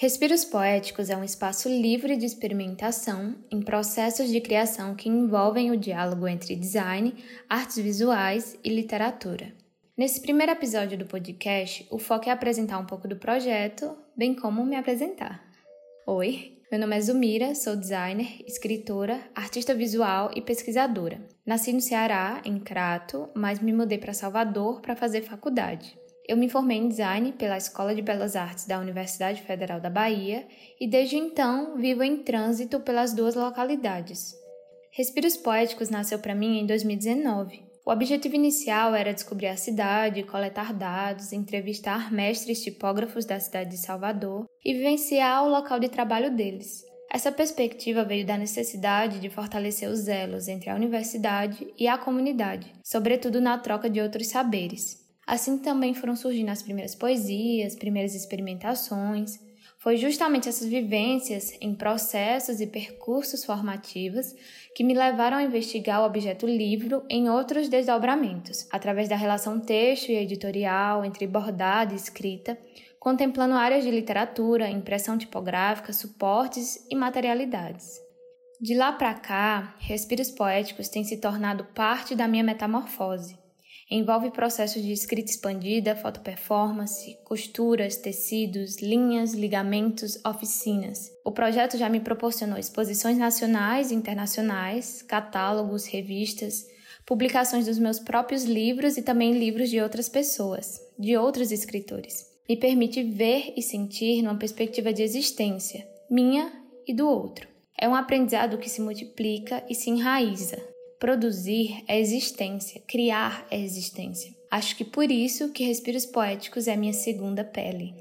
Respiros Poéticos é um espaço livre de experimentação em processos de criação que envolvem o diálogo entre design, artes visuais e literatura. Nesse primeiro episódio do podcast, o foco é apresentar um pouco do projeto, bem como me apresentar. Oi, meu nome é Zumira, sou designer, escritora, artista visual e pesquisadora. Nasci no Ceará, em Crato, mas me mudei para Salvador para fazer faculdade. Eu me formei em design pela Escola de Belas Artes da Universidade Federal da Bahia e desde então vivo em trânsito pelas duas localidades. Respiros Poéticos nasceu para mim em 2019. O objetivo inicial era descobrir a cidade, coletar dados, entrevistar mestres tipógrafos da cidade de Salvador e vivenciar o local de trabalho deles. Essa perspectiva veio da necessidade de fortalecer os elos entre a universidade e a comunidade, sobretudo na troca de outros saberes. Assim também foram surgindo as primeiras poesias, primeiras experimentações. Foi justamente essas vivências em processos e percursos formativos que me levaram a investigar o objeto livro em outros desdobramentos, através da relação texto e editorial entre bordado e escrita, contemplando áreas de literatura, impressão tipográfica, suportes e materialidades. De lá para cá, respiros poéticos têm se tornado parte da minha metamorfose. Envolve processos de escrita expandida, fotoperformance, costuras, tecidos, linhas, ligamentos, oficinas. O projeto já me proporcionou exposições nacionais e internacionais, catálogos, revistas, publicações dos meus próprios livros e também livros de outras pessoas, de outros escritores. Me permite ver e sentir numa perspectiva de existência, minha e do outro. É um aprendizado que se multiplica e se enraiza, Produzir é existência, criar é existência. Acho que por isso que Respiros Poéticos é minha segunda pele.